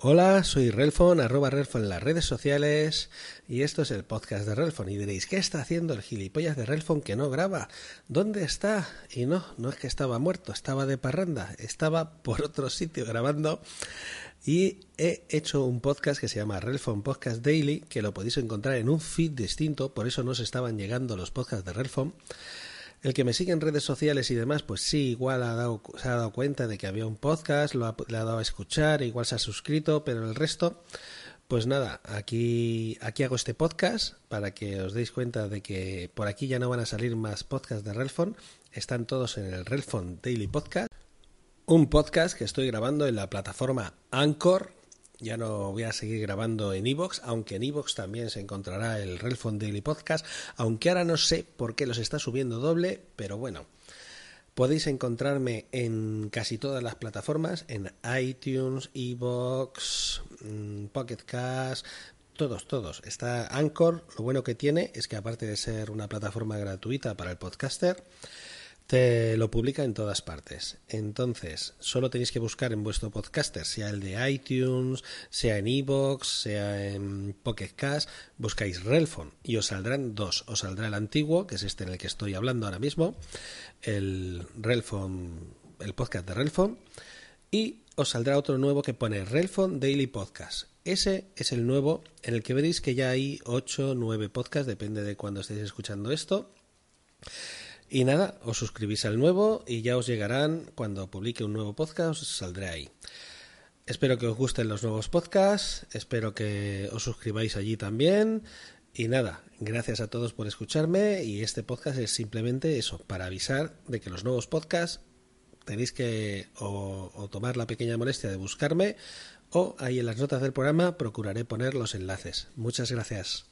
Hola, soy Relfon, arroba Relfon en las redes sociales y esto es el podcast de Relfon. Y diréis, ¿qué está haciendo el gilipollas de Relfon que no graba? ¿Dónde está? Y no, no es que estaba muerto, estaba de parranda, estaba por otro sitio grabando y he hecho un podcast que se llama Relfon Podcast Daily, que lo podéis encontrar en un feed distinto, por eso no se estaban llegando los podcasts de Relfon. El que me sigue en redes sociales y demás, pues sí, igual ha dado, se ha dado cuenta de que había un podcast, lo ha, dado a escuchar, igual se ha suscrito, pero el resto, pues nada, aquí, aquí hago este podcast para que os deis cuenta de que por aquí ya no van a salir más podcasts de Relfon, están todos en el Relfon Daily Podcast, un podcast que estoy grabando en la plataforma Anchor, ya no voy a seguir grabando en Evox, aunque en Evox también se encontrará el Relfon Daily Podcast, aunque ahora no sé por qué los está subiendo doble, pero bueno. Podéis encontrarme en casi todas las plataformas, en iTunes, Evox, mm, Pocket Cast, todos, todos. Está Anchor, lo bueno que tiene es que aparte de ser una plataforma gratuita para el podcaster, te lo publica en todas partes. Entonces, solo tenéis que buscar en vuestro podcaster, sea el de iTunes, sea en iVoox, sea en Pocket Cast, buscáis Relfon y os saldrán dos. Os saldrá el antiguo, que es este en el que estoy hablando ahora mismo, el Relfon, el podcast de Relfon, y os saldrá otro nuevo que pone Relfon Daily Podcast. Ese es el nuevo en el que veréis que ya hay 8 o 9 podcasts, depende de cuando estéis escuchando esto. Y nada, os suscribís al nuevo y ya os llegarán cuando publique un nuevo podcast, os saldré ahí. Espero que os gusten los nuevos podcasts, espero que os suscribáis allí también. Y nada, gracias a todos por escucharme y este podcast es simplemente eso, para avisar de que los nuevos podcasts tenéis que o, o tomar la pequeña molestia de buscarme o ahí en las notas del programa procuraré poner los enlaces. Muchas gracias.